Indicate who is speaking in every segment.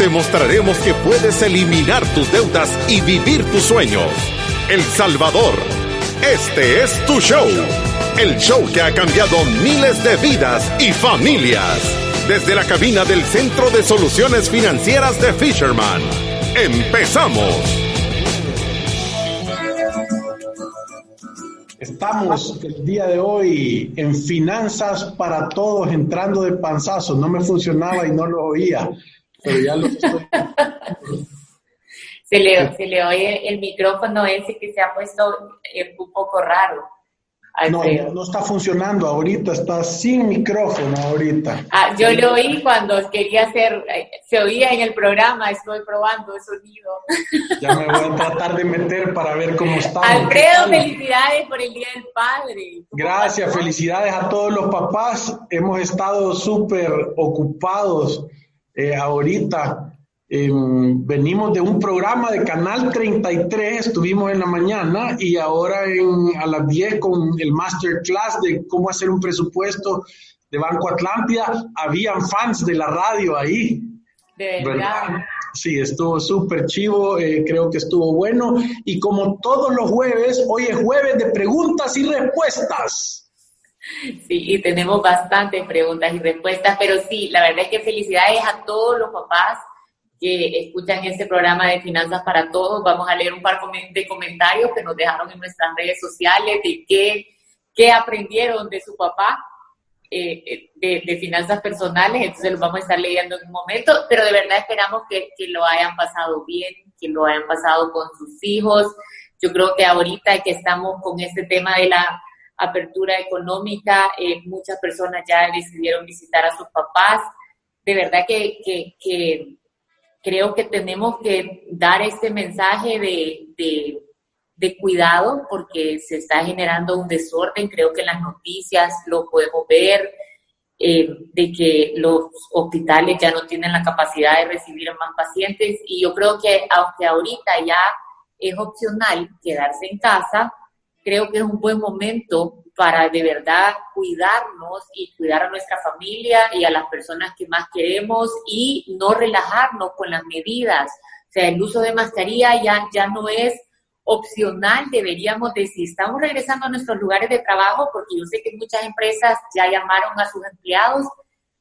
Speaker 1: Te mostraremos que puedes eliminar tus deudas y vivir tus sueños. El Salvador. Este es tu show. El show que ha cambiado miles de vidas y familias. Desde la cabina del Centro de Soluciones Financieras de Fisherman. ¡Empezamos!
Speaker 2: Estamos el día de hoy en Finanzas para Todos, entrando de panzazo. No me funcionaba y no lo oía, pero ya lo estoy.
Speaker 3: se, le, se le oye el micrófono ese que se ha puesto eh, un poco raro.
Speaker 2: No, no, está funcionando ahorita, está sin micrófono ahorita.
Speaker 3: Ah, yo lo oí cuando quería hacer, se oía en el programa, estoy probando el sonido.
Speaker 2: Ya me voy a tratar de meter para ver cómo está.
Speaker 3: Alfredo, felicidades por el Día del Padre.
Speaker 2: Gracias, felicidades a todos los papás. Hemos estado súper ocupados eh, ahorita Em, venimos de un programa de Canal 33, estuvimos en la mañana y ahora en, a las 10 con el masterclass de cómo hacer un presupuesto de Banco Atlántida. Habían fans de la radio ahí.
Speaker 3: De verdad.
Speaker 2: Sí, estuvo súper chivo, eh, creo que estuvo bueno. Y como todos los jueves, hoy es jueves de preguntas y respuestas.
Speaker 3: Sí, y tenemos bastantes preguntas y respuestas, pero sí, la verdad es que felicidades a todos los papás que escuchan este programa de Finanzas para Todos. Vamos a leer un par de comentarios que nos dejaron en nuestras redes sociales de qué, qué aprendieron de su papá eh, eh, de, de, finanzas personales. Entonces los vamos a estar leyendo en un momento, pero de verdad esperamos que, que lo hayan pasado bien, que lo hayan pasado con sus hijos. Yo creo que ahorita que estamos con este tema de la apertura económica, eh, muchas personas ya decidieron visitar a sus papás. De verdad que, que, que creo que tenemos que dar este mensaje de, de, cuidado porque se está generando un desorden. Creo que en las noticias lo podemos ver, eh, de que los hospitales ya no tienen la capacidad de recibir más pacientes y yo creo que aunque ahorita ya es opcional quedarse en casa, creo que es un buen momento para de verdad cuidarnos y cuidar a nuestra familia y a las personas que más queremos y no relajarnos con las medidas. O sea, el uso de mascarilla ya, ya no es opcional, deberíamos de, si estamos regresando a nuestros lugares de trabajo, porque yo sé que muchas empresas ya llamaron a sus empleados,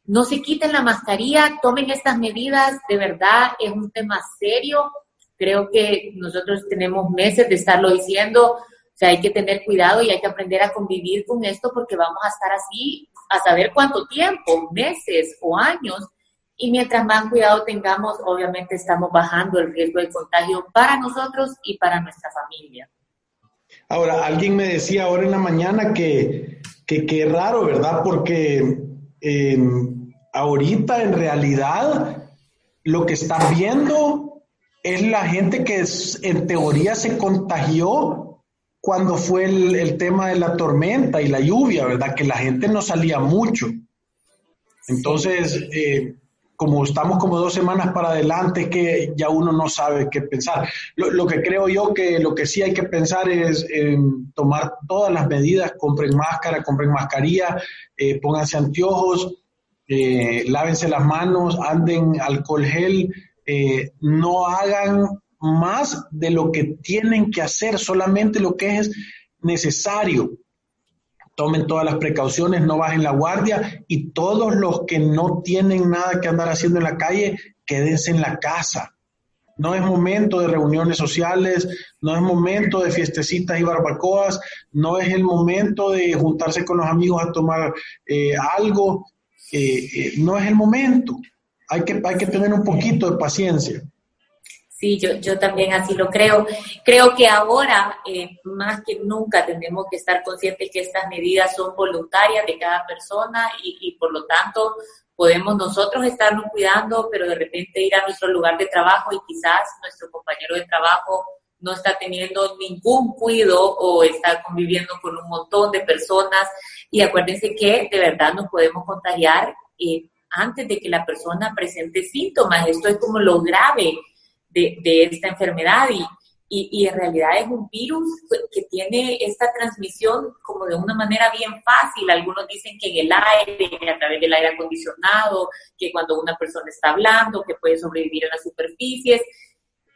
Speaker 3: no se quiten la mascarilla, tomen estas medidas, de verdad es un tema serio. Creo que nosotros tenemos meses de estarlo diciendo, sea, hay que tener cuidado y hay que aprender a convivir con esto porque vamos a estar así a saber cuánto tiempo, meses o años. Y mientras más cuidado tengamos, obviamente estamos bajando el riesgo de contagio para nosotros y para nuestra familia.
Speaker 2: Ahora, alguien me decía ahora en la mañana que que, raro, ¿verdad? Porque em, ahorita en realidad lo que están viendo es la gente que en teoría se contagió cuando fue el, tema de la tormenta y la lluvia, ¿verdad? Que la gente no salía mucho. Entonces, eh, como estamos como dos semanas para adelante, que ya uno no sabe qué pensar. Lo, que creo yo que lo que sí hay que pensar es tomar todas las medidas, compren máscara, compren mascarilla, eh, pónganse anteojos, eh, lávense las manos, anden alcohol gel, no hagan más de lo que tienen que hacer, solamente lo que es necesario. Tomen todas las precauciones, no bajen la guardia y todos los que no tienen nada que andar haciendo en la calle, quédense en la casa. No es momento de reuniones sociales, no es momento de fiestecitas y barbacoas, no es el momento de juntarse con los amigos a tomar eh, algo, eh, eh, no es el momento. Hay que, hay que tener un poquito de paciencia.
Speaker 3: Sí, yo, yo también así lo creo. Creo que ahora, eh, más que nunca, tenemos que estar conscientes que estas medidas son voluntarias de cada persona y, y por lo tanto podemos nosotros estarnos cuidando, pero de repente ir a nuestro lugar de trabajo y quizás nuestro compañero de trabajo no está teniendo ningún cuidado o está conviviendo con un montón de personas. Y acuérdense que de verdad nos podemos contagiar eh, antes de que la persona presente síntomas. Esto es como lo grave de, esta enfermedad y, y, en realidad es un virus que tiene esta transmisión como de una manera bien fácil. Algunos dicen que en el aire, a través del aire acondicionado, que cuando una persona está hablando, que puede sobrevivir en las superficies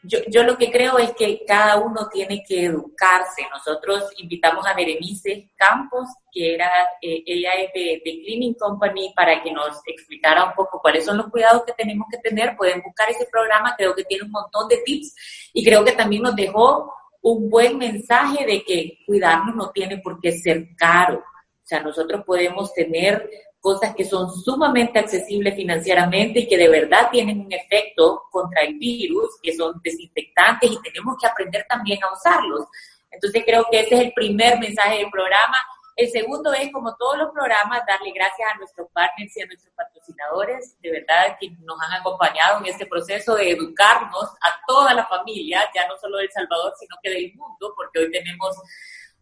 Speaker 3: yo, yo lo que creo es que cada uno tiene que educarse. Nosotros invitamos a Berenice Campos, que era, eh, ella es de, de, Cleaning Company, para que nos explicara un poco cuáles son los cuidados que tenemos que tener. Pueden buscar ese programa, creo que tiene un montón de tips y creo que también nos dejó un buen mensaje de que cuidarnos no tiene por qué ser caro. O sea, nosotros podemos tener cosas que son sumamente accesibles financieramente y que de verdad tienen un efecto contra el virus, que son desinfectantes y tenemos que aprender también a usarlos. Entonces creo que ese es el primer mensaje del programa. El segundo es, como todos los programas, darle gracias a nuestros partners y a nuestros patrocinadores, de verdad, que nos han acompañado en este proceso de educarnos a toda la familia, ya no solo de El Salvador, sino que del mundo, porque hoy tenemos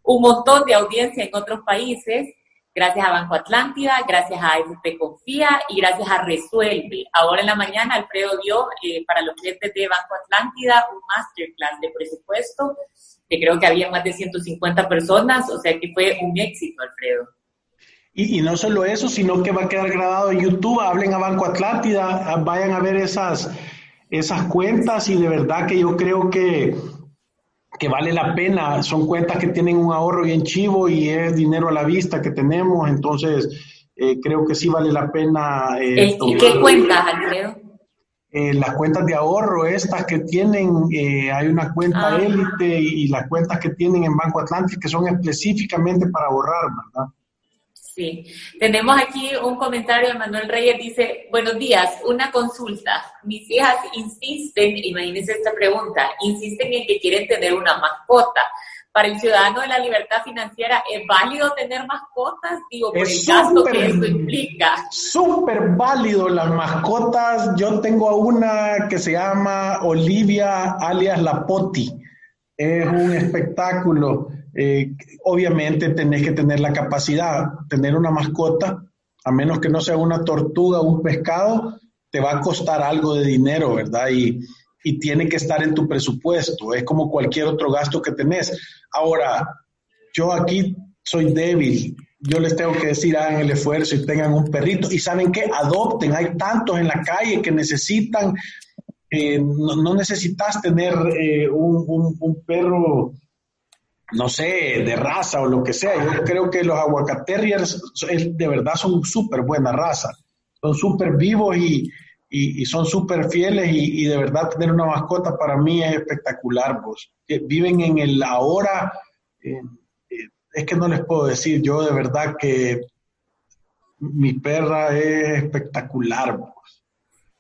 Speaker 3: un montón de audiencia en otros países gracias a Banco Atlántida, gracias a AFP Confía y gracias a Resuelve. Ahora en la mañana Alfredo dio eh, para los clientes de Banco Atlántida un masterclass de presupuesto, que creo que había más de 150 personas, o sea que fue un éxito, Alfredo.
Speaker 2: Y, y no solo eso, sino que va a quedar grabado en YouTube, hablen a Banco Atlántida, vayan a ver esas, esas cuentas y de verdad que yo creo que que vale la pena, son cuentas que tienen un ahorro bien chivo y es dinero a la vista que tenemos, entonces eh, creo que sí vale la pena.
Speaker 3: Eh, ¿Y qué cuentas, Alfredo?
Speaker 2: Eh, las cuentas de ahorro, estas que tienen, hay una cuenta ah. élite y, y, las cuentas que tienen en Banco Atlántico que son específicamente para ahorrar, ¿verdad?
Speaker 3: Sí, tenemos aquí un comentario de Manuel Reyes, dice, buenos días, una consulta. Mis hijas insisten, imagínense esta pregunta, insisten en que quieren tener una mascota. Para el ciudadano de la libertad financiera, ¿es válido tener mascotas? Digo, por el gasto que eso implica.
Speaker 2: Súper válido las mascotas. Yo tengo una que se llama Olivia alias La Poti. Es un espectáculo eh, obviamente tenés que tener la capacidad, tener una mascota, a menos que no sea una tortuga o un pescado, te va a costar algo de dinero, ¿verdad? Y, y tiene que estar en tu presupuesto, es como cualquier otro gasto que tenés. Ahora, yo aquí soy débil, yo les tengo que decir, hagan el esfuerzo y tengan un perrito. Y saben que adopten, hay tantos en la calle que necesitan, eh, no, necesitas tener eh, un, perro no sé, de raza o lo que sea. Yo creo que los aguacaterriers de verdad son súper buena raza. Son súper vivos y, y, son súper fieles y, de verdad tener una mascota para mí es espectacular. Vos. Viven en el ahora. Eh, eh, es que no les puedo decir, yo de verdad que mi perra es espectacular.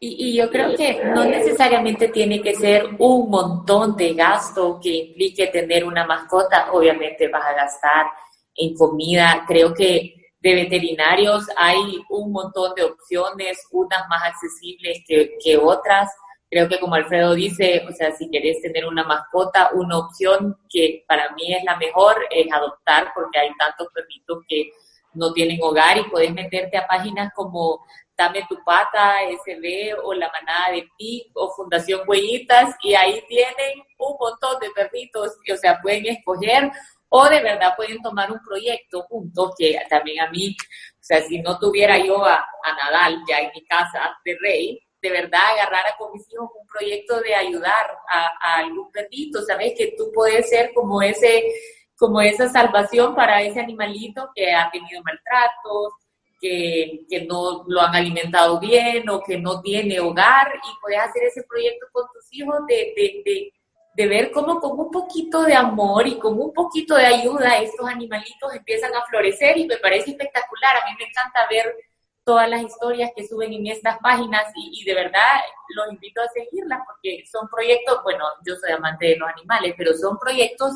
Speaker 3: Y, yo creo que no necesariamente tiene que ser un montón de gasto que implique tener una mascota. Obviamente vas a gastar en comida. Creo que de veterinarios hay un montón de opciones, unas más accesibles que, que otras. Creo que como Alfredo dice, o sea, si querés tener una mascota, una opción que para mí es la mejor es adoptar porque hay tantos perritos que no tienen hogar y puedes meterte a páginas como Dame tu pata, SB o la manada de PIC o Fundación Huellitas y ahí tienen un montón de perritos, o sea, pueden escoger o de verdad pueden tomar un proyecto juntos que también a mí, o sea, si no tuviera yo a, Nadal ya en mi casa de rey, de verdad agarrar con mis hijos un proyecto de ayudar a, a algún perrito, sabes que tú puedes ser como ese como esa salvación para ese animalito que ha tenido maltratos, que, no lo han alimentado bien o que no tiene hogar y puedes hacer ese proyecto con tus hijos de, de, de, de, ver cómo con un poquito de amor y con un poquito de ayuda estos animalitos empiezan a florecer y me parece espectacular. A mí me encanta ver todas las historias que suben en estas páginas y, de verdad los invito a seguirlas porque son proyectos, bueno, yo soy amante de los animales, pero son proyectos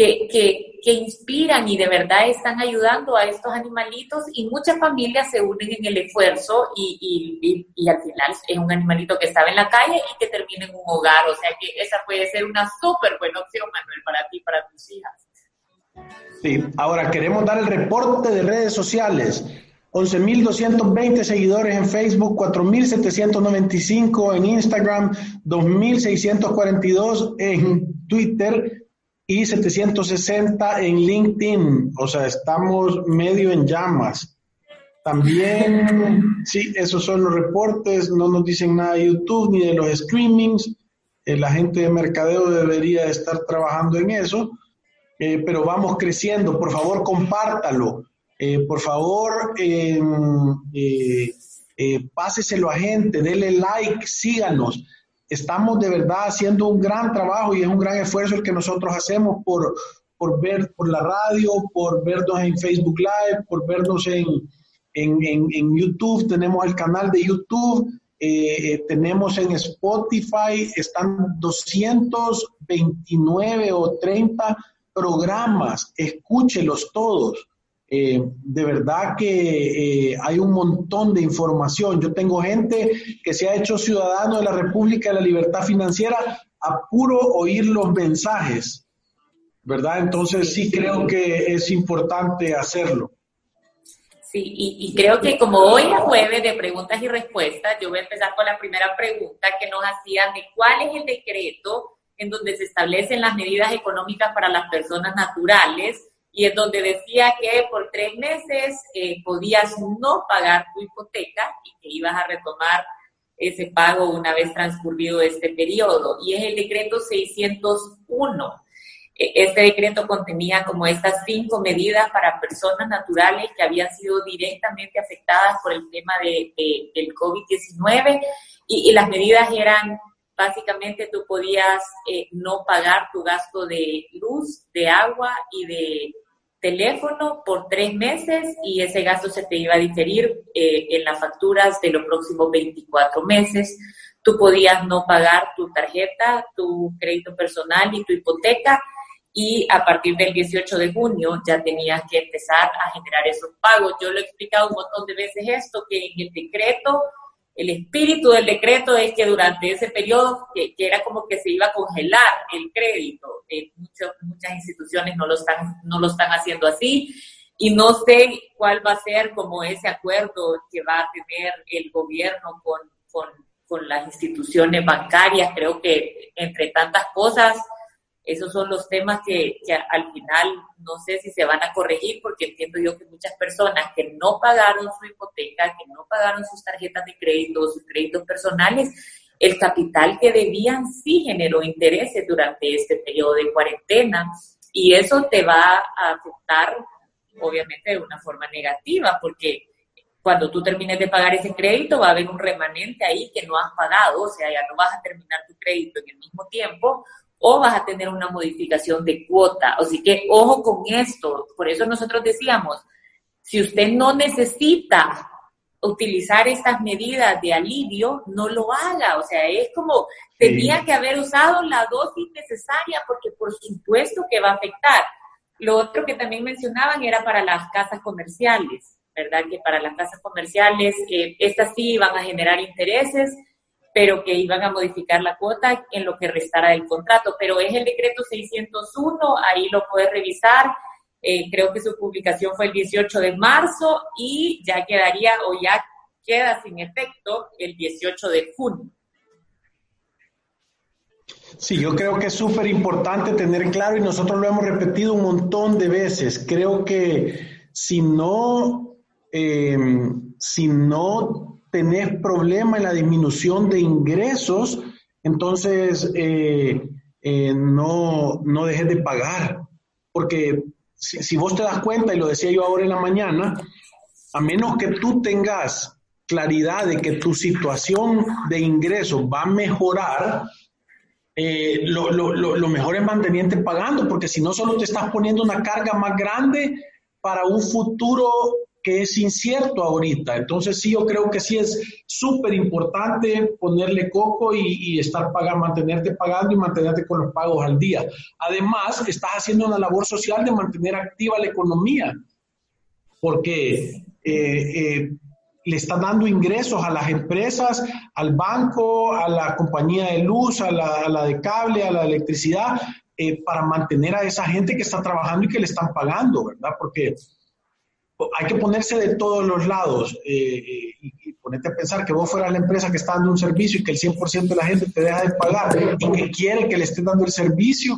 Speaker 3: que, que, que, inspiran y de verdad están ayudando a estos animalitos y muchas familias se unen en el esfuerzo y, y, y, al final es un animalito que estaba en la calle y que termina en un hogar. O sea que esa puede ser una súper buena opción, Manuel, para ti, para tus hijas.
Speaker 2: Sí, ahora queremos dar el reporte de redes sociales. 11.220 seguidores en Facebook, 4.795 en Instagram, 2.642 en Twitter y 760 en LinkedIn. O sea, estamos medio en llamas. También, sí, esos son los reportes, no nos dicen nada de YouTube ni de los streamings. Eh, la gente de mercadeo debería estar trabajando en eso, eh, pero vamos creciendo. Por favor, compártalo. Eh, por favor, em, páseselo a gente, denle like, síganos. Estamos de verdad haciendo un gran trabajo y es un gran esfuerzo el que nosotros hacemos por, por ver por la radio, por vernos en Facebook Live, por vernos en, en, en, YouTube. Tenemos el canal de YouTube, tenemos en Spotify, están 229 o 30 programas, escúchelos todos. Eh, de verdad que eh, hay un montón de información. Yo tengo gente que se ha hecho ciudadano de la República de la Libertad Financiera a puro oír los mensajes, ¿verdad? Entonces sí creo que es importante hacerlo.
Speaker 3: Sí, y, creo que como hoy es jueves de preguntas y respuestas, yo voy a empezar con la primera pregunta que nos hacían de cuál es el decreto en donde se establecen las medidas económicas para las personas naturales y en donde decía que por tres meses eh, podías no pagar tu hipoteca y que ibas a retomar ese pago una vez transcurrido este periodo. Y es el decreto 601. E, este decreto contenía como estas cinco medidas para personas naturales que habían sido directamente afectadas por el tema de, del COVID-19 y, y, las medidas eran básicamente tú podías eh, no pagar tu gasto de luz, de agua y de teléfono por tres meses y ese gasto se te iba a diferir eh, en las facturas de los próximos 24 meses. Tú podías no pagar tu tarjeta, tu crédito personal y tu hipoteca y a partir del 18 de junio ya tenías que empezar a generar esos pagos. Yo lo he explicado un montón de veces esto, que en el decreto el espíritu del decreto es que durante ese periodo, que, era como que se iba a congelar el crédito, eh, muchas instituciones no lo, están, no lo están haciendo así, y no sé cuál va a ser como ese acuerdo que va a tener el gobierno con, con, con las instituciones bancarias. Creo que entre tantas cosas, esos son los temas que, al final no sé si se van a corregir porque entiendo yo que muchas personas que no pagaron su hipoteca, que no pagaron sus tarjetas de crédito, sus créditos personales, el capital que debían sí generó intereses durante este periodo de cuarentena. Y eso te va a afectar obviamente de una forma negativa porque cuando tú termines de pagar ese crédito va a haber un remanente ahí que no has pagado, o sea, ya no vas a terminar tu crédito en el mismo tiempo o vas a tener una modificación de cuota. Así que ojo con esto. Por eso nosotros decíamos, si usted no necesita utilizar estas medidas de alivio, no lo haga. O sea, es como tenía que haber usado la dosis necesaria porque por supuesto que va a afectar. Lo otro que también mencionaban era para las casas comerciales, ¿verdad? Que para las casas comerciales, eh, estas sí van a generar intereses, pero que iban a modificar la cuota en lo que restara del contrato. Pero es el decreto 601, ahí lo puedes revisar. Eh, creo que su publicación fue el 18 de marzo y ya quedaría o ya queda sin efecto el 18 de junio.
Speaker 2: Sí, yo creo que es súper importante tener claro y nosotros lo hemos repetido un montón de veces. Creo que si no, eh, si no tenés problema en la disminución de ingresos, entonces eh, eh, no, no dejes de pagar. Porque si, vos te das cuenta, y lo decía yo ahora en la mañana, a menos que tú tengas claridad de que tu situación de ingresos va a mejorar, eh, lo, lo, lo, mejor es mantenerte pagando, porque si no, solo te estás poniendo una carga más grande para un futuro que es incierto ahorita. Entonces sí, yo creo que sí es súper importante ponerle coco y, estar pagando, mantenerte pagando y mantenerte con los pagos al día. Además, estás haciendo una labor social de mantener activa la economía, porque eh, eh, le están dando ingresos a las empresas, al banco, a la compañía de luz, a la, de cable, a la electricidad, eh, para mantener a esa gente que está trabajando y que le están pagando, ¿verdad? Porque hay que ponerse de todos los lados eh, eh, y ponerte a pensar que vos fueras la empresa que está dando un servicio y que el 100% de la gente te deja de pagar y que quiere que le estén dando el servicio,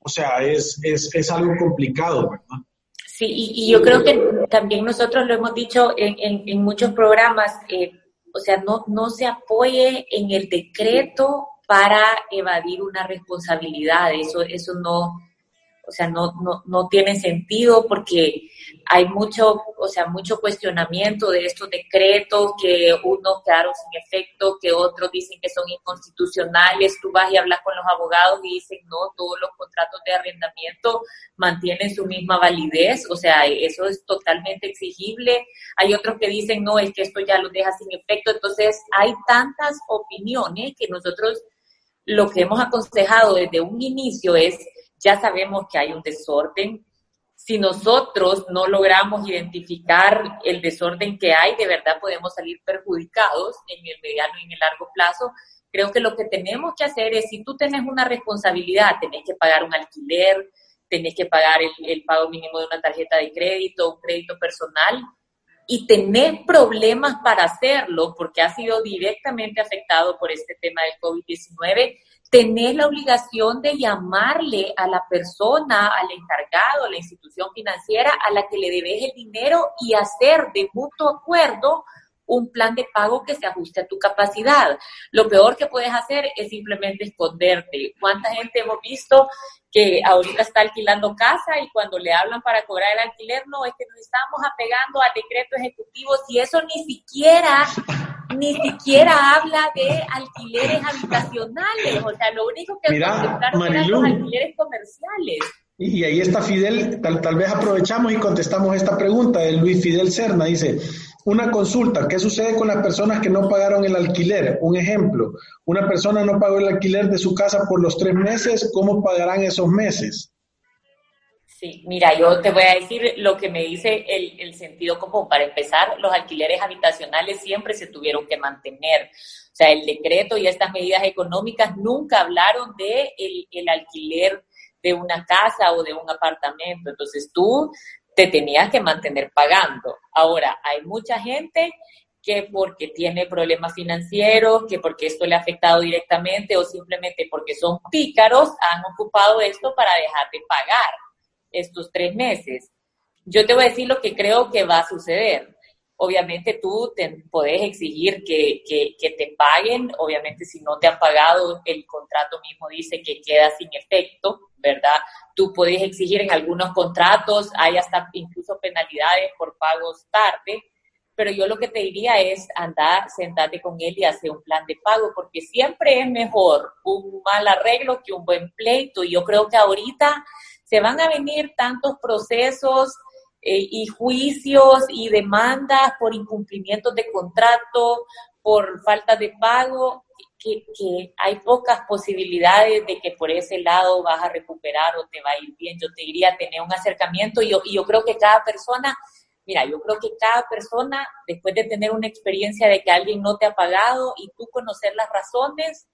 Speaker 2: o sea, es, es, es algo complicado.
Speaker 3: Sí, y, yo creo que también nosotros lo hemos dicho en, en, muchos programas, eh, o sea, no, no se apoye en el decreto para evadir una responsabilidad, eso, eso no, o sea, no, no, no tiene sentido porque hay mucho, o sea, mucho cuestionamiento de estos decretos que unos quedaron sin efecto, que otros dicen que son inconstitucionales. Tú vas y hablas con los abogados y dicen, no, todos los contratos de arrendamiento mantienen su misma validez, o sea, eso es totalmente exigible. Hay otros que dicen, no, es que esto ya lo deja sin efecto. Entonces, hay tantas opiniones que nosotros lo que hemos aconsejado desde un inicio es, ya sabemos que hay un desorden, si nosotros no logramos identificar el desorden que hay, de verdad podemos salir perjudicados en el mediano y en el largo plazo. Creo que lo que tenemos que hacer es, si tú tienes una responsabilidad, tenés que pagar un alquiler, tenés que pagar el, el pago mínimo de una tarjeta de crédito, un crédito personal, y tenés problemas para hacerlo porque ha sido directamente afectado por este tema del COVID-19, tenés la obligación de llamarle a la persona, al encargado, a la institución financiera a la que le debes el dinero y hacer de mutuo acuerdo un plan de pago que se ajuste a tu capacidad. Lo peor que puedes hacer es simplemente esconderte. ¿Cuánta gente hemos visto que ahorita está alquilando casa y cuando le hablan para cobrar el alquiler, no, es que nos estamos apegando al decreto ejecutivo, si eso ni siquiera, ni siquiera habla de alquileres habitacionales, o sea, lo único que
Speaker 2: Mira, eran
Speaker 3: los alquileres comerciales.
Speaker 2: Y ahí está Fidel, tal, tal vez aprovechamos y contestamos esta pregunta de Luis Fidel Cerna, dice, una consulta, ¿qué sucede con las personas que no pagaron el alquiler? Un ejemplo, una persona no pagó el alquiler de su casa por los tres meses, ¿cómo pagarán esos meses?
Speaker 3: Sí, mira, yo te voy a decir lo que me dice el, sentido común. Para empezar, los alquileres habitacionales siempre se tuvieron que mantener. O sea, el decreto y estas medidas económicas nunca hablaron de el, el alquiler de una casa o de un apartamento. Entonces tú te tenías que mantener pagando. Ahora, hay mucha gente que porque tiene problemas financieros, que porque esto le ha afectado directamente o simplemente porque son pícaros, han ocupado esto para dejar de pagar estos tres meses. Yo te voy a decir lo que creo que va a suceder. Obviamente tú te, podés exigir que, que, que te paguen, obviamente si no te han pagado, el contrato mismo dice que queda sin efecto, ¿verdad? Tú puedes exigir en algunos contratos, hay hasta incluso penalidades por pagos tarde, pero yo lo que te diría es andar, sentarte con él y hacer un plan de pago, porque siempre es mejor un mal arreglo que un buen pleito. Y yo creo que ahorita se van a venir tantos procesos eh, y juicios y demandas por incumplimientos de contrato, por falta de pago, que, hay pocas posibilidades de que por ese lado vas a recuperar o te va a ir bien. Yo te diría tener un acercamiento y yo, y yo creo que cada persona, mira, yo creo que cada persona, después de tener una experiencia de que alguien no te ha pagado y tú conocer las razones,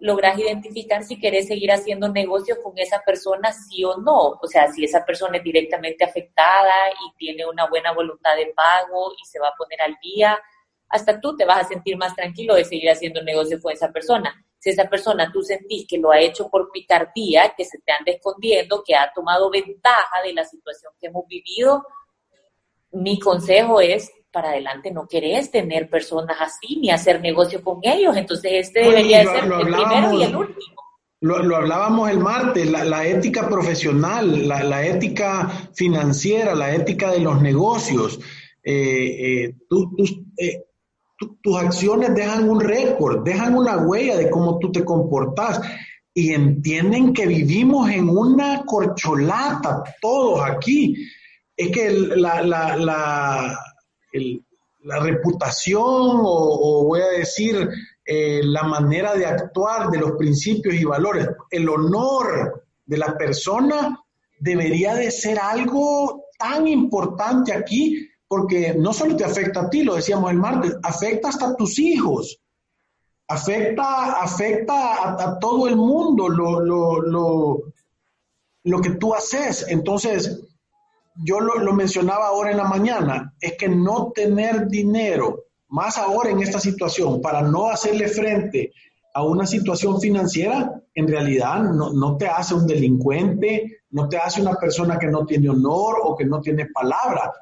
Speaker 3: logras identificar si querés seguir haciendo negocios con esa persona, sí o no. O sea, si esa persona es directamente afectada y tiene una buena voluntad de pago y se va a poner al día, hasta tú te vas a sentir más tranquilo de seguir haciendo negocio con esa persona. Si esa persona tú sentís que lo ha hecho por picardía, que se te anda escondiendo, que ha tomado ventaja de la situación que hemos vivido, mi consejo es, para adelante no querés tener personas así ni hacer negocio con ellos. Entonces este debería ser el primero y el último.
Speaker 2: Lo, hablábamos el martes, la, ética profesional, la, ética financiera, la ética de los negocios. Eh, eh, tú, eh, tus acciones dejan un récord, dejan una huella de cómo tú te comportas y entienden que vivimos en una corcholata, todos aquí. es que la, la, la, la, reputación o, voy a decir eh, la manera de actuar de los principios y valores, el honor de la persona debería de ser algo tan importante aquí porque no solo te afecta a ti, lo decíamos el martes, afecta hasta a tus hijos, afecta, afecta a, todo el mundo lo, lo, lo, lo, que tú haces. Entonces, yo lo, mencionaba ahora en la mañana, es que no tener dinero, más ahora en esta situación, para no hacerle frente a una situación financiera, en realidad no, no, te hace un delincuente, no te hace una persona que no tiene honor o que no tiene palabra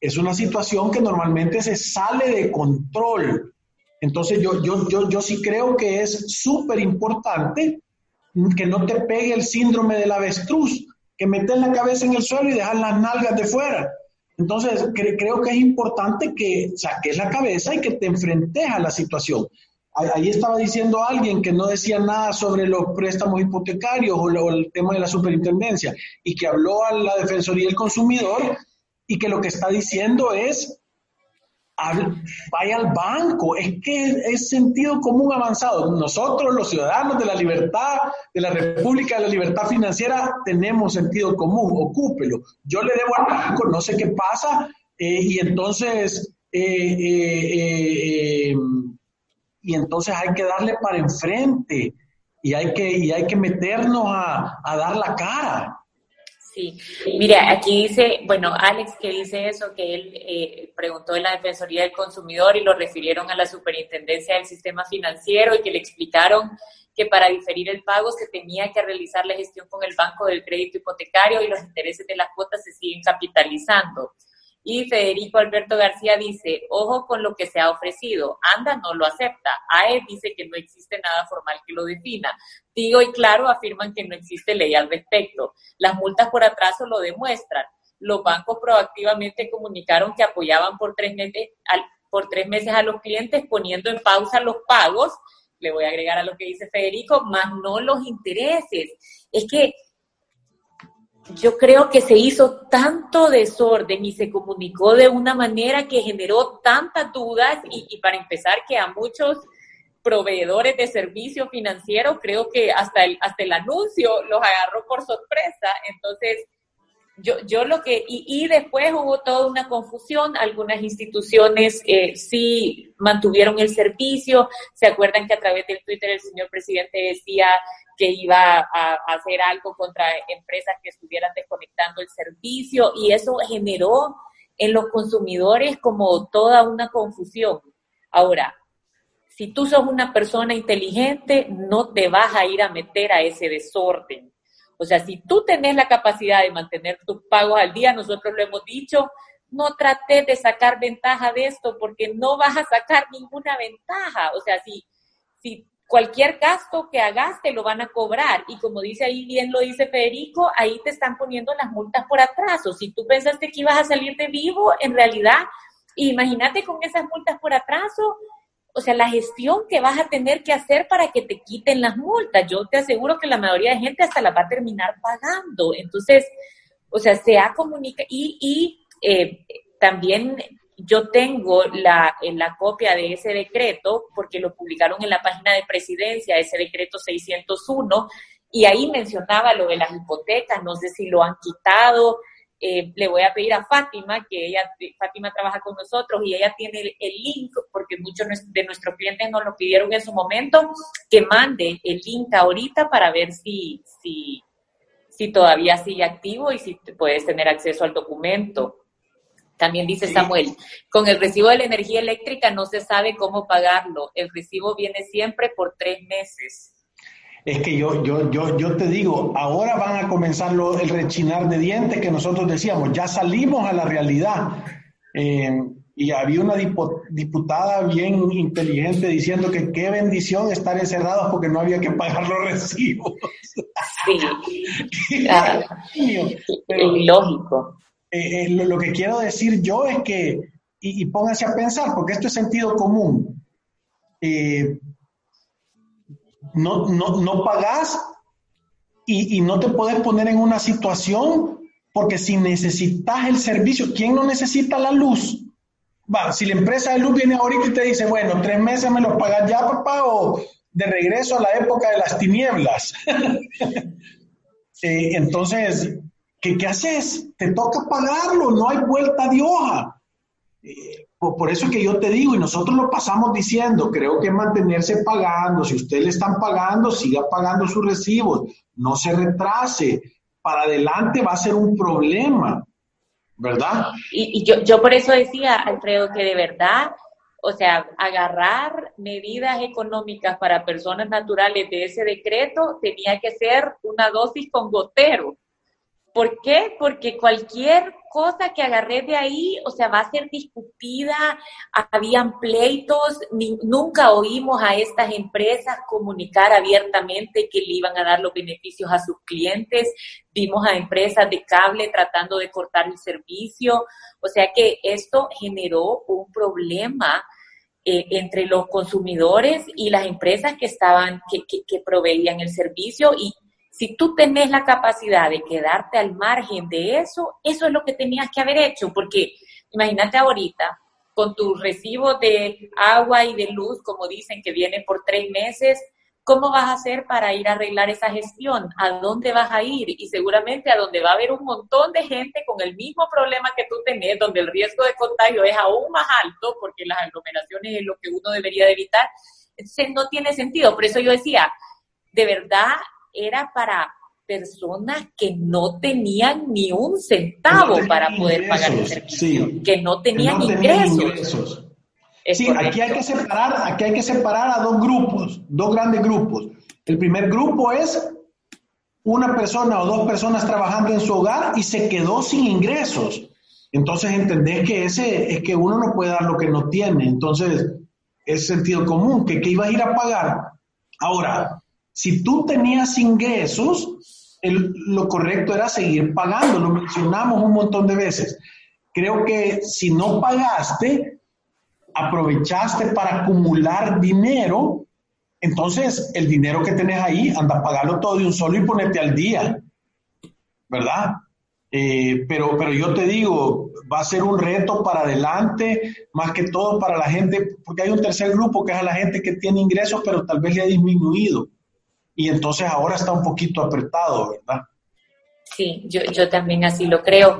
Speaker 2: es una situación que normalmente se sale de control. Entonces yo, yo, yo, yo sí creo que es súper importante que no te pegue el síndrome del avestruz, que metes la cabeza en el suelo y dejas las nalgas de fuera. Entonces creo que es importante que saques la cabeza y que te enfrentes a la situación. Ahí estaba diciendo alguien que no decía nada sobre los préstamos hipotecarios o el tema de la superintendencia y que habló a la Defensoría del Consumidor y que lo que está diciendo es, vaya al banco, es que es sentido común avanzado. Nosotros, los ciudadanos de la libertad, de la República de la Libertad Financiera, tenemos sentido común, ocúpelo. Yo le debo al banco, no sé qué pasa, eh, y entonces... Eh, eh, y entonces hay que darle para enfrente y hay que, y hay que meternos a, a dar la cara.
Speaker 3: Sí, mira, aquí dice, bueno, Alex que dice eso, que él eh, preguntó en la Defensoría del Consumidor y lo refirieron a la Superintendencia del Sistema Financiero y que le explicaron que para diferir el pago se tenía que realizar la gestión con el Banco del Crédito Hipotecario y los intereses de las cuotas se siguen capitalizando. Y Federico Alberto García dice, ojo con lo que se ha ofrecido. Anda no lo acepta. AE dice que no existe nada formal que lo defina. Digo y claro afirman que no existe ley al respecto. Las multas por atraso lo demuestran. Los bancos proactivamente comunicaron que apoyaban por tres meses, por tres meses a los clientes poniendo en pausa los pagos. Le voy a agregar a lo que dice Federico, más no los intereses. Es que yo creo que se hizo tanto desorden y se comunicó de una manera que generó tantas dudas y, para empezar que a muchos proveedores de servicios financieros creo que hasta el, hasta el anuncio los agarró por sorpresa. Entonces, yo, yo lo que, y, después hubo toda una confusión, algunas instituciones eh, sí mantuvieron el servicio, se acuerdan que a través del Twitter el señor presidente decía que iba a, hacer algo contra empresas que estuvieran desconectando el servicio y eso generó en los consumidores como toda una confusión. Ahora, si tú sos una persona inteligente, no te vas a ir a meter a ese desorden. O sea, si tú tenés la capacidad de mantener tus pagos al día, nosotros lo hemos dicho, no trates de sacar ventaja de esto porque no vas a sacar ninguna ventaja. O sea, si, si cualquier gasto que hagas te lo van a cobrar. Y como dice ahí, bien lo dice Federico, ahí te están poniendo las multas por atraso. Si tú pensaste que ibas a salir de vivo, en realidad, imagínate con esas multas por atraso, o sea, la gestión que vas a tener que hacer para que te quiten las multas. Yo te aseguro que la mayoría de gente hasta la va a terminar pagando. Entonces, o sea, se ha comunicado y, y eh, también yo tengo la, la copia de ese decreto porque lo publicaron en la página de presidencia, ese decreto 601, y ahí mencionaba lo de las hipotecas, no sé si lo han quitado. Eh, le voy a pedir a Fátima, que ella, Fátima trabaja con nosotros y ella tiene el, el, link, porque muchos de nuestros clientes nos lo pidieron en su momento, que mande el link ahorita para ver si, si, si todavía sigue activo y si puedes tener acceso al documento. También dice Samuel, con el recibo de la energía eléctrica no se sabe cómo pagarlo. El recibo viene siempre por tres meses.
Speaker 2: Es que yo, yo, yo, yo te digo, ahora van a comenzar lo, el rechinar de dientes que nosotros decíamos, ya salimos a la realidad. Eh, y había una diputada bien inteligente diciendo que qué bendición estar encerrados porque no había que pagar los recibos.
Speaker 3: Sí. ah, lógico.
Speaker 2: Eh, eh, lo, que quiero decir yo es que, y, pónganse a pensar, porque esto es sentido común, eh, no, no, no pagás y, no te puedes poner en una situación porque si necesitas el servicio, ¿quién no necesita la luz? Va, si la empresa de luz viene ahorita y te dice, bueno, tres meses me los pagas ya, papá, o de regreso a la época de las tinieblas. Eh, entonces, ¿qué, ¿qué, haces? Te toca pagarlo, no hay vuelta de hoja. Eh, por, eso es que yo te digo, y nosotros lo pasamos diciendo, creo que mantenerse pagando, si usted le están pagando, siga pagando sus recibos, no se retrase, para adelante va a ser un problema, ¿verdad?
Speaker 3: Y, yo, yo por eso decía, Alfredo, que de verdad o sea, agarrar medidas económicas para personas naturales de ese decreto tenía que ser una dosis con gotero. ¿Por qué? Porque cualquier cosa que agarré de ahí, o sea, va a ser discutida, habían pleitos, nunca oímos a estas empresas comunicar abiertamente que le iban a dar los beneficios a sus clientes, vimos a empresas de cable tratando de cortar el servicio, o sea que esto generó un problema eh, entre los consumidores y las empresas que estaban, que, que proveían el servicio y si tú tenés la capacidad de quedarte al margen de eso, eso es lo que tenías que haber hecho, porque imagínate ahorita con tu recibo de agua y de luz, como dicen que viene por tres meses, ¿cómo vas a hacer para ir a arreglar esa gestión? ¿A dónde vas a ir? Y seguramente a donde va a haber un montón de gente con el mismo problema que tú tenés, donde el riesgo de contagio es aún más alto, porque las aglomeraciones es lo que uno debería de evitar. Entonces no tiene sentido. Por eso yo decía, de verdad era para personas que no tenían ni un centavo para poder pagar el servicio, que no tenían ingresos.
Speaker 2: Sí, aquí hay que separar, aquí hay que separar a dos grupos, dos grandes grupos. El primer grupo es una persona o dos personas trabajando en su hogar y se quedó sin ingresos. Entonces entendés que ese es que uno no puede dar lo que no tiene. Entonces es sentido común que, que iba a ir a pagar. Ahora, si tú tenías ingresos, lo correcto era seguir pagando, lo mencionamos un montón de veces. Creo que si no pagaste, aprovechaste para acumular dinero, entonces el dinero que tenés ahí, anda a pagarlo todo de un solo y ponerte al día, ¿verdad? Eh, pero, pero yo te digo, va a ser un reto para adelante, más que todo para la gente, porque hay un tercer grupo que es a la gente que tiene ingresos, pero tal vez le ha disminuido y entonces ahora está un poquito apretado, ¿verdad?
Speaker 3: Sí, yo, yo también así lo creo.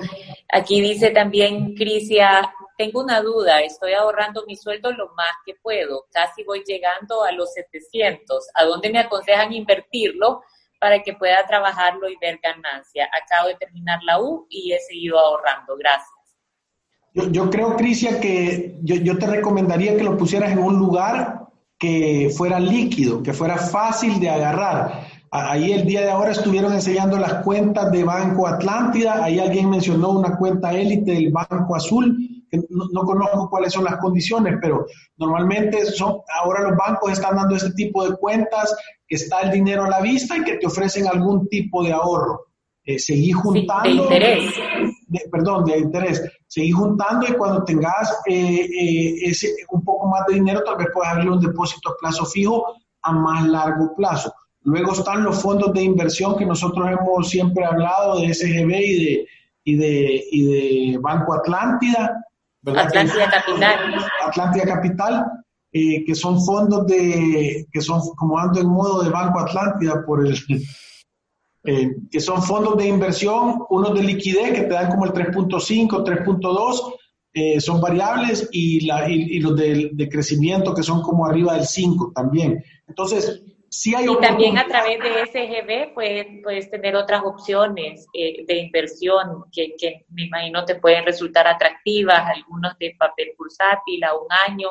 Speaker 3: Aquí dice también Crisia, tengo una duda, estoy ahorrando mi sueldo lo más que puedo, casi voy llegando a los 700. ¿A dónde me aconsejan invertirlo para que pueda trabajarlo y ver ganancia? Acabo de terminar la U y he seguido ahorrando. Gracias.
Speaker 2: Yo, yo creo, Crisia, que yo, yo te recomendaría que lo pusieras en un lugar que fuera líquido, que fuera fácil de agarrar. Ahí el día de ahora estuvieron enseñando las cuentas de Banco Atlántida, ahí alguien mencionó una cuenta élite del Banco Azul, que no, conozco cuáles son las condiciones, pero normalmente son, ahora los bancos están dando ese tipo de cuentas, que está el dinero a la vista y que te ofrecen algún tipo de ahorro. Eh, seguí juntando.
Speaker 3: de interés.
Speaker 2: perdón, de interés. Seguí juntando y cuando tengas eh, eh, ese, un poco más de dinero, tal vez puedas abrir un depósito a plazo fijo a más largo plazo. Luego están los fondos de inversión que nosotros hemos siempre hablado de SGB y de, y de, y de Banco Atlántida.
Speaker 3: Atlántida Capital.
Speaker 2: Atlántida Capital, que son fondos de, que son como ando en modo de Banco Atlántida por el, eh, que son fondos de inversión, unos de liquidez que te dan como el 3.5, 3.2, eh, son variables, y, la, y, los de, crecimiento que son como arriba del 5 también. Entonces, sí hay...
Speaker 3: Y también a través de SGB puedes, puedes tener otras opciones eh, de inversión que, que me imagino te pueden resultar atractivas, algunos de papel pulsátil a un año.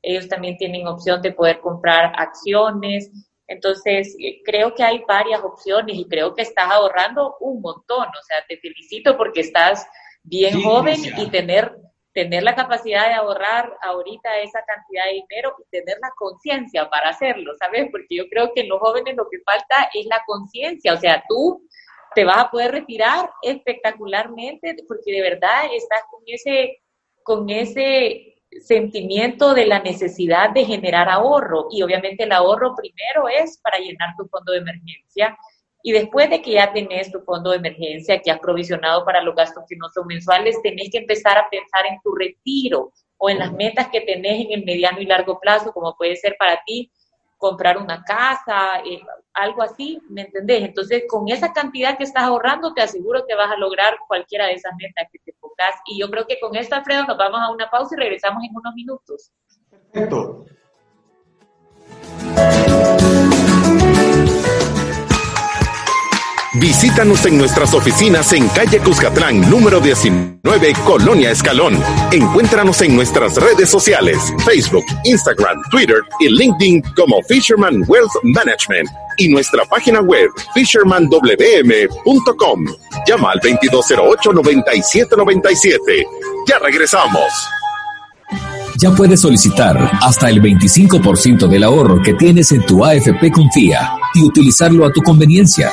Speaker 3: Ellos también tienen opción de poder comprar acciones, entonces, eh, creo que hay varias opciones y creo que estás ahorrando un montón. O sea, te felicito porque estás bien joven y tener, tener la capacidad de ahorrar ahorita esa cantidad de dinero y tener la conciencia para hacerlo, ¿sabes? Porque yo creo que en los jóvenes lo que falta es la conciencia. O sea, tú te vas a poder retirar espectacularmente porque de verdad estás con ese, con ese sentimiento de la necesidad de generar ahorro y obviamente el ahorro primero es para llenar tu fondo de emergencia Y después de que ya tenés tu fondo de emergencia, que has provisionado para los gastos que no son mensuales, tenés que empezar a pensar en tu retiro o en las metas que tenés en el mediano y largo plazo, como puede ser para ti comprar una casa, eh, algo así, ¿me entendés? Entonces, con esa cantidad que estás ahorrando, te aseguro que vas a lograr cualquiera de esas metas que te pongas. Y yo creo que con esto, Alfredo, nos vamos a una pausa y regresamos en unos minutos. Perfecto.
Speaker 1: Visítanos en nuestras oficinas en calle Cuscatlán, número 19, Colonia Escalón. Encuéntranos en nuestras redes sociales, Facebook, Instagram, Twitter y LinkedIn como Fisherman Wealth Management y nuestra página web fishermanwm.com. Llama al 2208-9797. Ya regresamos
Speaker 4: ya puedes solicitar hasta el 25% del ahorro que tienes en tu AFP Confía y utilizarlo a tu conveniencia.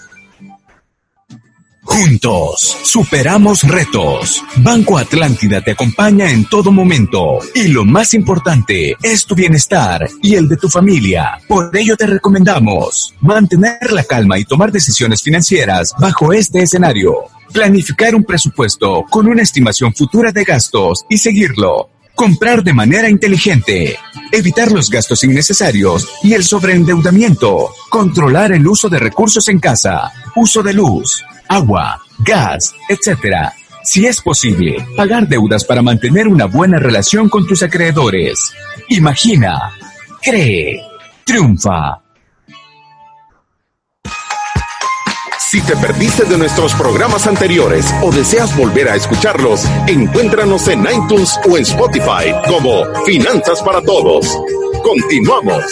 Speaker 5: Juntos, superamos retos. Banco Atlántida te acompaña en todo momento. Y lo más importante es tu bienestar y el de tu familia. Por ello te recomendamos mantener la calma y tomar decisiones financieras bajo este escenario. Planificar un presupuesto con una estimación futura de gastos y seguirlo. Comprar de manera inteligente. Evitar los gastos innecesarios y el sobreendeudamiento. Controlar el uso de recursos en casa. Uso de luz agua, gas, etc. Si es posible, pagar deudas para mantener una buena relación con tus acreedores. Imagina, cree, triunfa.
Speaker 1: Si te perdiste de nuestros programas anteriores o deseas volver a escucharlos, encuéntranos en iTunes o en Spotify como Finanzas para Todos. Continuamos.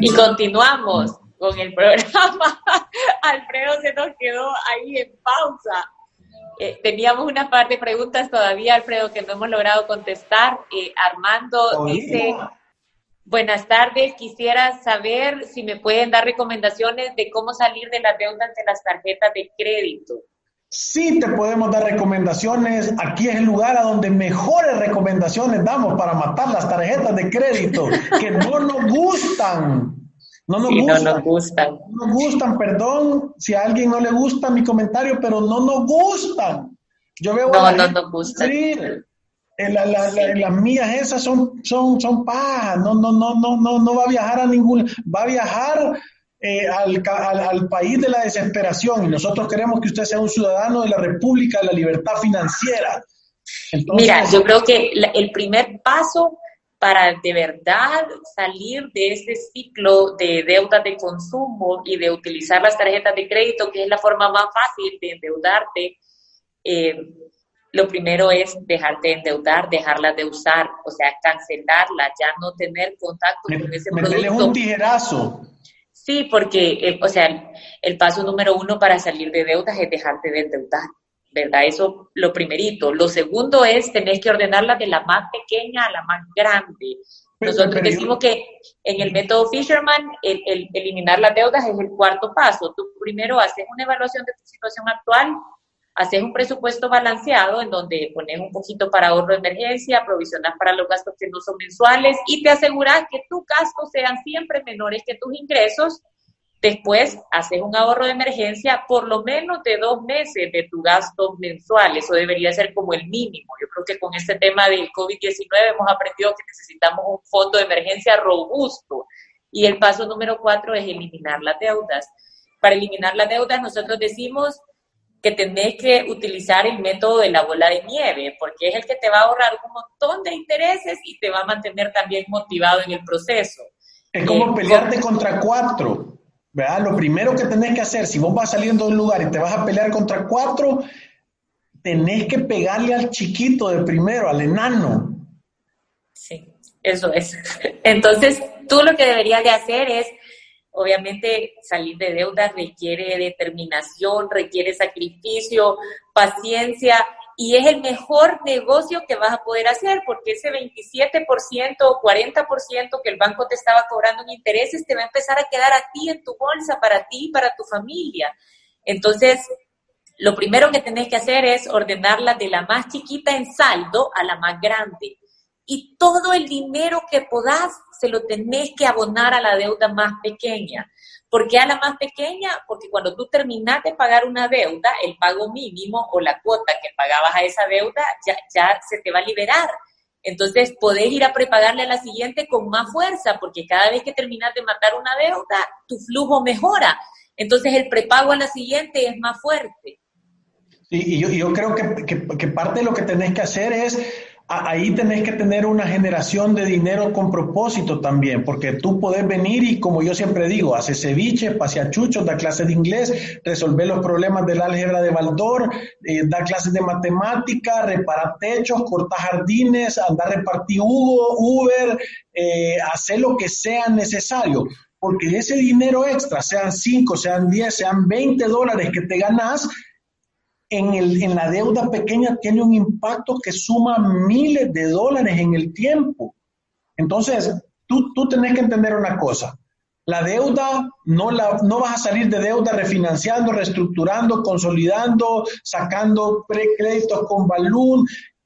Speaker 3: Y continuamos con el programa. Alfredo se nos quedó ahí en pausa. Eh, teníamos una par de preguntas todavía, Alfredo, que no hemos logrado contestar. Eh, Armando dice, buenas tardes, quisiera saber si me pueden dar recomendaciones de cómo salir de las deudas de las tarjetas de crédito.
Speaker 2: Sí te podemos dar recomendaciones. Aquí es el lugar a donde mejores recomendaciones damos para matar las tarjetas de crédito que no nos gustan. No nos, gustan, no nos gustan. No nos gustan, perdón si a alguien no le gusta mi comentario, pero no nos gustan. Yo veo
Speaker 3: no, no nos gustan.
Speaker 2: Las mías esas son, son, son pajas, no, no, no, no, no, no va a viajar a ningún, va a viajar eh, al, al, país de la desesperación y nosotros queremos que usted sea un ciudadano de la República de la Libertad Financiera.
Speaker 3: Mira, yo creo que el primer paso para de verdad salir de este ciclo de deuda de consumo y de utilizar las tarjetas de crédito, que es la forma más fácil de endeudarte, eh, lo primero es dejarte de endeudar, dejarla de usar, o sea, cancelarla, ya no tener contacto con ese producto.
Speaker 2: un tijerazo.
Speaker 3: Sí, porque, eh, o sea, el, paso número uno para salir de deudas es dejarte de endeudar, ¿verdad? Eso lo primerito. Lo segundo es tener que ordenarla de la más pequeña a la más grande. Nosotros decimos que en el método Fisherman, el, el, eliminar las deudas es el cuarto paso. Tú primero haces una evaluación de tu situación actual, haces un presupuesto balanceado en donde pones un poquito para ahorro de emergencia, provisionas para los gastos que no son mensuales y te aseguras que tus gastos sean siempre menores que tus ingresos. Después haces un ahorro de emergencia por lo menos de dos meses de tus gastos mensuales. Eso debería ser como el mínimo. Yo creo que con este tema del COVID-19 hemos aprendido que necesitamos un fondo de emergencia robusto. Y el paso número cuatro es eliminar las deudas. Para eliminar las deudas nosotros decimos que tenés que utilizar el método de la bola de nieve, porque es el que te va a ahorrar un montón de intereses y te va a mantener también motivado en el proceso.
Speaker 2: Es como eh, pelearte contra cuatro, ¿verdad? Lo primero que tenés que hacer, si vos vas saliendo de un lugar y te vas a pelear contra cuatro, tenés que pegarle al chiquito de primero, al enano.
Speaker 3: Sí, eso es. Entonces, tú lo que deberías de hacer es Obviamente salir de deuda requiere determinación, requiere sacrificio, paciencia y es el mejor negocio que vas a poder hacer porque ese 27% o 40% que el banco te estaba cobrando en intereses te va a empezar a quedar a ti en tu bolsa, para ti y para tu familia. Entonces, lo primero que tenés que hacer es ordenarla de la más chiquita en saldo a la más grande. Y todo el dinero que podás se lo tenés que abonar a la deuda más pequeña. ¿Por qué a la más pequeña? Porque cuando tú terminas de pagar una deuda, el pago mínimo o la cuota que pagabas a esa deuda ya, ya se te va a liberar. Entonces, podés ir a prepagarle a la siguiente con más fuerza, porque cada vez que terminas de matar una deuda, tu flujo mejora. Entonces, el prepago a la siguiente es más fuerte.
Speaker 2: y yo, yo creo que, que, que parte de lo que tenés que hacer es ahí tenés que tener una generación de dinero con propósito también, porque tú podés venir y, como yo siempre digo, hacer ceviche, pasear chuchos, dar clases de inglés, resolver los problemas del álgebra de Baldor, eh, dar clases de matemática, reparar techos, cortar jardines, andar a repartir Hugo, Uber, eh, hacer lo que sea necesario. Porque ese dinero extra, sean 5, sean 10, sean 20 dólares que te ganas, en, el, en la deuda pequeña tiene un impacto que suma miles de dólares en el tiempo. Entonces, tú, tú tenés que entender una cosa. La deuda, no, la, no vas a salir de deuda refinanciando, reestructurando, consolidando, sacando créditos con.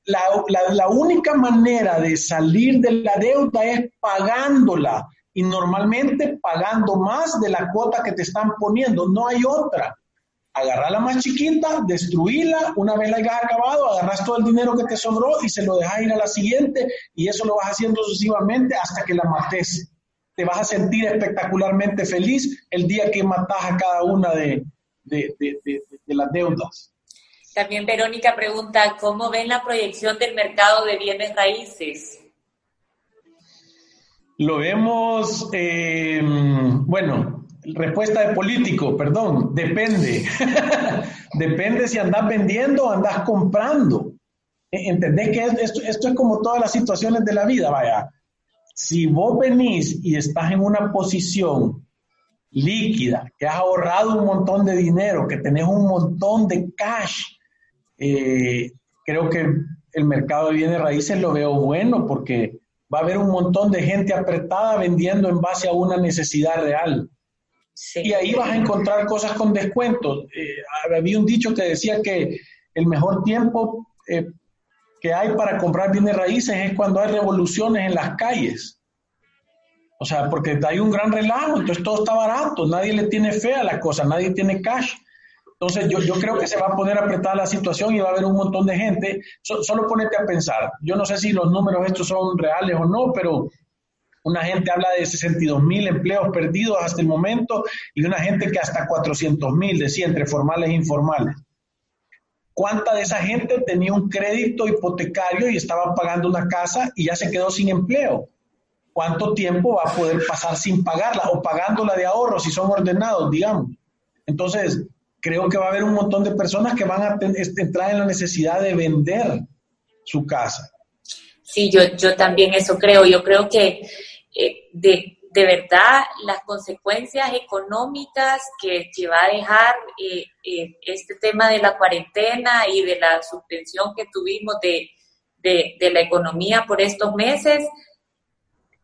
Speaker 2: La, la, la única manera de salir de la deuda es pagándola y normalmente pagando más de la cuota que te están poniendo. No hay otra agarrar la más chiquita, destruirla, una vez la hayas acabado, agarras todo el dinero que te sobró y se lo dejas ir a la siguiente y eso lo vas haciendo sucesivamente hasta que la mates. Te vas a sentir espectacularmente feliz el día que matas a cada una de, de, de las deudas.
Speaker 3: También Verónica pregunta, ¿cómo ven la proyección del mercado de bienes raíces?
Speaker 2: Lo vemos, eh, bueno, Respuesta de político, perdón, depende. depende si andas vendiendo o andas comprando. E, ¿Entendés que esto, esto es como todas las situaciones de la vida? Vaya, si vos venís y estás en una posición líquida, que has ahorrado un montón de dinero, que tenés un montón de cash, eh, creo que el mercado de bienes raíces lo veo bueno porque va a haber un montón de gente apretada vendiendo en base a una necesidad real. Y ahí vas a encontrar cosas con descuentos. Eh, había un dicho que decía que el mejor tiempo eh, que hay para comprar bienes raíces es cuando hay revoluciones en las calles. O sea, porque hay un gran relajo, entonces todo está barato, nadie le tiene fe a las cosas, nadie tiene cash. Entonces yo, yo creo que se va a poner apretada la situación y va a haber un montón de gente. solo ponete a pensar. Yo no sé si los números estos son reales o no, pero una gente habla de 62 mil empleos perdidos hasta el momento y una gente que hasta 400 mil, decía, entre formales e informales. ¿Cuánta de esa gente tenía un crédito hipotecario y estaba pagando una casa y ya se quedó sin empleo? ¿Cuánto tiempo va a poder pasar sin pagarla o pagándola de ahorro si son ordenados, digamos? Entonces, creo que va a haber un montón de personas que van a entrar en la necesidad de vender su casa.
Speaker 3: Sí, yo, yo también eso creo. Yo creo que eh, de, de, verdad las consecuencias económicas que, que va a dejar eh, eh, este tema de la cuarentena y de la suspensión que tuvimos de, de, la economía por estos meses,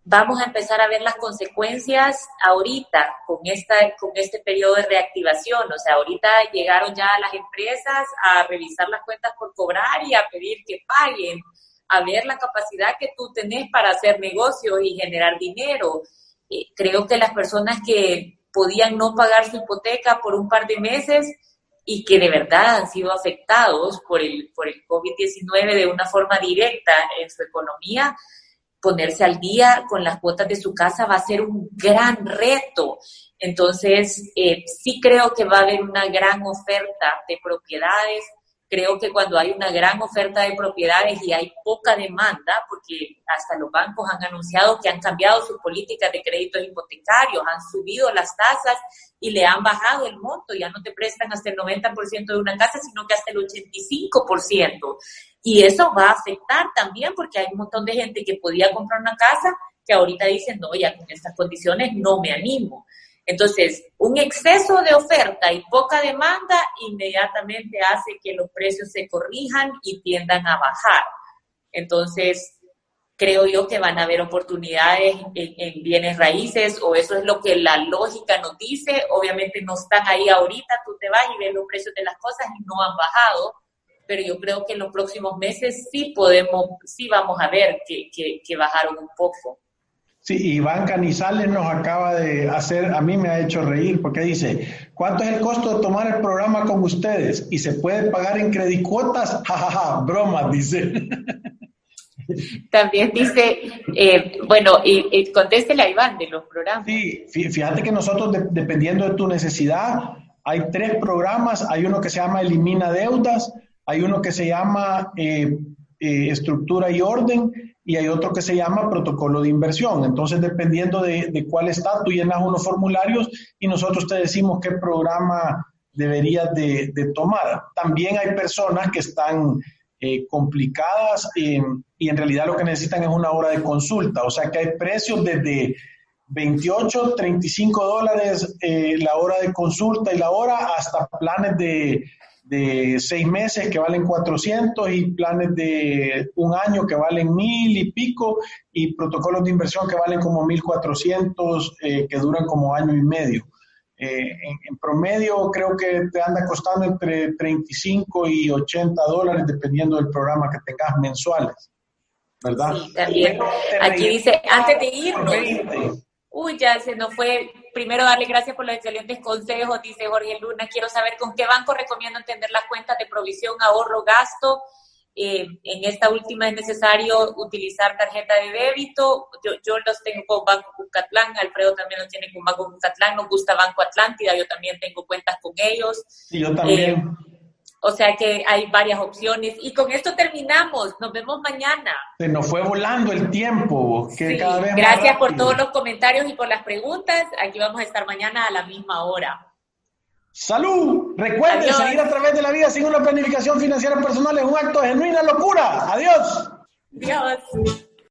Speaker 3: vamos a empezar a ver las consecuencias ahorita con, esta, con este periodo de reactivación. O sea, ahorita llegaron ya las empresas a revisar las cuentas por cobrar y a pedir que paguen a ver la capacidad que tú tenés para hacer negocios y generar dinero. Eh, creo que las personas que podían no pagar su hipoteca por un par de meses y que de verdad han sido afectados por el, por el COVID-19 de una forma directa en su economía, ponerse al día con las cuotas de su casa va a ser un gran reto. Entonces, eh, sí creo que va a haber una gran oferta de propiedades, Creo que cuando hay una gran oferta de propiedades y hay poca demanda, porque hasta los bancos han anunciado que han cambiado sus políticas de créditos hipotecarios, han subido las tasas y le han bajado el monto, ya no te prestan hasta el 90% de una casa, sino que hasta el 85%. Y eso va a afectar también porque hay un montón de gente que podía comprar una casa que ahorita dicen, no, ya con estas condiciones no me animo. Entonces, un exceso de oferta y poca demanda inmediatamente hace que los precios se corrijan y tiendan a bajar. Entonces, creo yo que van a haber oportunidades en, bienes raíces o eso es lo que la lógica nos dice. Obviamente no están ahí ahorita, tú te vas y ves los precios de las cosas y no han bajado, pero yo creo que en los próximos meses sí podemos, sí vamos a ver que, que, bajaron un poco.
Speaker 2: Sí, Iván Canizales nos acaba de hacer, a mí me ha hecho reír porque dice, ¿cuánto es el costo de tomar el programa con ustedes? ¿Y se puede pagar en credicuotas? Jajaja, broma, dice.
Speaker 3: También dice, eh, bueno, y, y, contéstele a Iván de los programas.
Speaker 2: Sí, fíjate que nosotros, dependiendo de tu necesidad, hay tres programas. Hay uno que se llama Elimina Deudas, hay uno que se llama eh, eh, Estructura y Orden y hay otro que se llama Protocolo de Inversión. Entonces, dependiendo de, cuál está, tú llenas unos formularios y nosotros te decimos qué programa deberías de, de tomar. También hay personas que están eh, complicadas y en realidad lo que necesitan es una hora de consulta. O sea que hay precios desde 28, 35 dólares eh, la hora de consulta y la hora hasta planes de, de seis meses que valen 400 y planes de un año que valen mil y pico y protocolos de inversión que valen como 1400 eh, que duran como año y medio. Eh, en, promedio creo que te anda costando entre 35 y 80 dólares dependiendo del programa que tengas mensuales, ¿verdad?
Speaker 3: Sí, también. Aquí dice, antes de irnos, uy, ya se nos fue, primero darle gracias por los excelentes consejos, dice Jorge Luna, quiero saber con qué banco recomiendo entender las cuentas de provisión, ahorro, gasto, eh, en esta última es necesario utilizar tarjeta de débito. Yo, yo los tengo con Banco Cucatlán, Alfredo también los tiene con Banco Cucatlán, nos gusta Banco Atlántida, yo también tengo cuentas con ellos.
Speaker 2: Y yo también.
Speaker 3: Eh, o sea que hay varias opciones. Y con esto terminamos. Nos vemos mañana.
Speaker 2: Se nos fue volando el tiempo. Que cada vez
Speaker 3: Gracias por todos los comentarios y por las preguntas. Aquí vamos a estar mañana a la misma hora.
Speaker 2: Salud. Recuerden, seguir a través de la vida sin una planificación financiera personal es un acto de genuina locura. Adiós.
Speaker 3: Adiós.